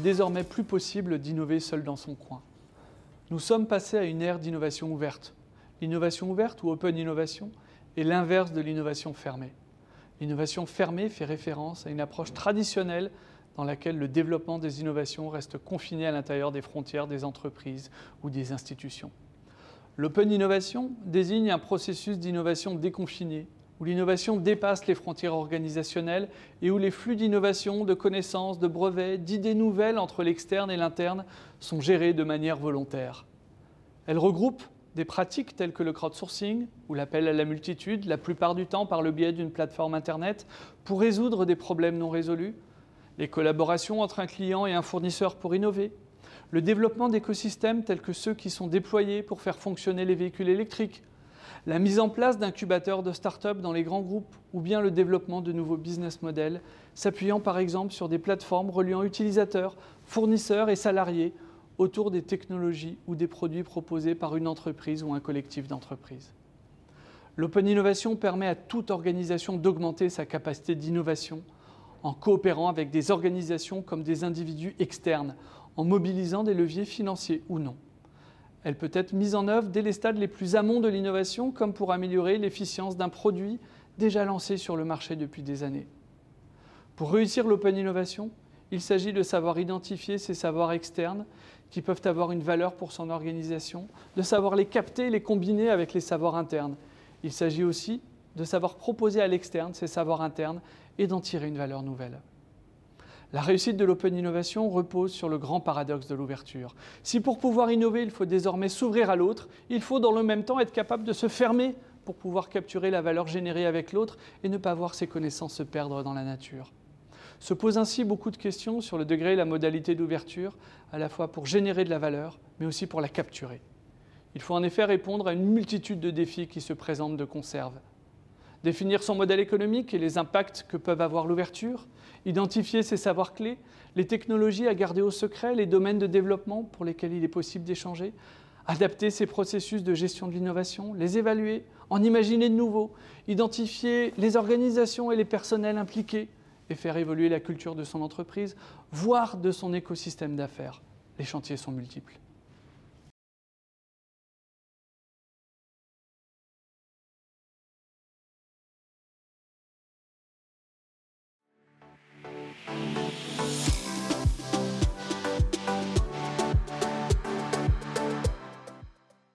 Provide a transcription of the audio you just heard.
désormais plus possible d'innover seul dans son coin. Nous sommes passés à une ère d'innovation ouverte. L'innovation ouverte ou open innovation est l'inverse de l'innovation fermée. L'innovation fermée fait référence à une approche traditionnelle dans laquelle le développement des innovations reste confiné à l'intérieur des frontières des entreprises ou des institutions. L'open innovation désigne un processus d'innovation déconfiné, où l'innovation dépasse les frontières organisationnelles et où les flux d'innovation, de connaissances, de brevets, d'idées nouvelles entre l'externe et l'interne sont gérés de manière volontaire. Elle regroupe des pratiques telles que le crowdsourcing ou l'appel à la multitude, la plupart du temps par le biais d'une plateforme Internet, pour résoudre des problèmes non résolus, les collaborations entre un client et un fournisseur pour innover, le développement d'écosystèmes tels que ceux qui sont déployés pour faire fonctionner les véhicules électriques, la mise en place d'incubateurs de start-up dans les grands groupes ou bien le développement de nouveaux business models, s'appuyant par exemple sur des plateformes reliant utilisateurs, fournisseurs et salariés autour des technologies ou des produits proposés par une entreprise ou un collectif d'entreprises. L'open innovation permet à toute organisation d'augmenter sa capacité d'innovation en coopérant avec des organisations comme des individus externes, en mobilisant des leviers financiers ou non. Elle peut être mise en œuvre dès les stades les plus amont de l'innovation, comme pour améliorer l'efficience d'un produit déjà lancé sur le marché depuis des années. Pour réussir l'open innovation, il s'agit de savoir identifier ces savoirs externes qui peuvent avoir une valeur pour son organisation, de savoir les capter et les combiner avec les savoirs internes. Il s'agit aussi de savoir proposer à l'externe ces savoirs internes et d'en tirer une valeur nouvelle. La réussite de l'open innovation repose sur le grand paradoxe de l'ouverture. Si pour pouvoir innover, il faut désormais s'ouvrir à l'autre, il faut dans le même temps être capable de se fermer pour pouvoir capturer la valeur générée avec l'autre et ne pas voir ses connaissances se perdre dans la nature. Se posent ainsi beaucoup de questions sur le degré et la modalité d'ouverture, à la fois pour générer de la valeur, mais aussi pour la capturer. Il faut en effet répondre à une multitude de défis qui se présentent de conserve définir son modèle économique et les impacts que peuvent avoir l'ouverture, identifier ses savoirs clés, les technologies à garder au secret, les domaines de développement pour lesquels il est possible d'échanger, adapter ses processus de gestion de l'innovation, les évaluer, en imaginer de nouveaux, identifier les organisations et les personnels impliqués et faire évoluer la culture de son entreprise, voire de son écosystème d'affaires. Les chantiers sont multiples.